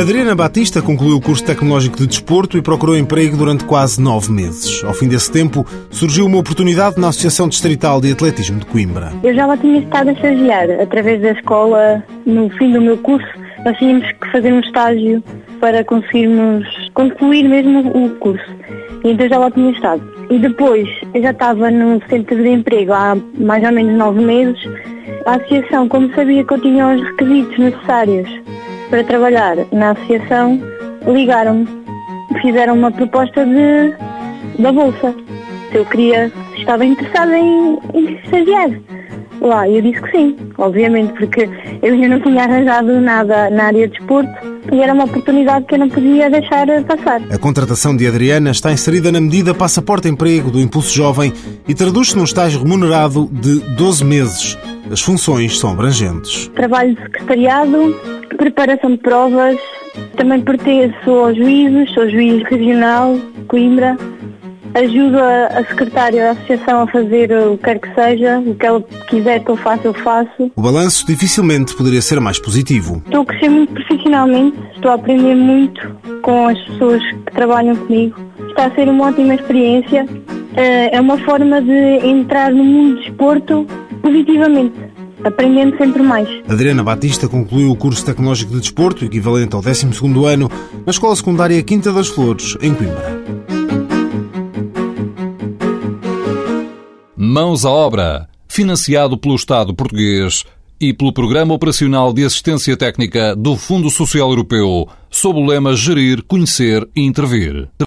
Adriana Batista concluiu o curso tecnológico de desporto e procurou emprego durante quase nove meses. Ao fim desse tempo, surgiu uma oportunidade na Associação Distrital de Atletismo de Coimbra. Eu já lá tinha estado a estagiar. Através da escola, no fim do meu curso, nós tínhamos que fazer um estágio para conseguirmos concluir mesmo o curso. Então já lá tinha estado. E depois, eu já estava no centro de emprego há mais ou menos nove meses. A associação, como sabia que eu tinha os requisitos necessários para trabalhar na associação, ligaram-me, fizeram uma proposta de, da bolsa. Se eu queria, estava interessada em, em estagiar lá. Eu disse que sim, obviamente, porque eu ainda não tinha arranjado nada na área de desporto e era uma oportunidade que eu não podia deixar passar. A contratação de Adriana está inserida na medida Passaporte Emprego do Impulso Jovem e traduz-se num estágio remunerado de 12 meses. As funções são abrangentes. Trabalho de secretariado, preparação de provas, também pertenço aos juízes, sou juiz regional, Coimbra. Ajudo a, secretária da associação a fazer o que quer que seja, o que ela quiser que eu faça, eu faço. O balanço dificilmente poderia ser mais positivo. Estou a crescer muito profissionalmente, estou a aprender muito com as pessoas que trabalham comigo. Está a ser uma ótima experiência. Eh, é uma forma de entrar no mundo do desporto positivamente aprendendo sempre mais. Adriana Batista concluiu o curso tecnológico de desporto, equivalente ao 12º ano, na Escola Secundária Quinta das Flores, em Coimbra. Mãos à obra, financiado pelo Estado português e pelo Programa Operacional de Assistência Técnica do Fundo Social Europeu, sob o lema Gerir, Conhecer e Intervir.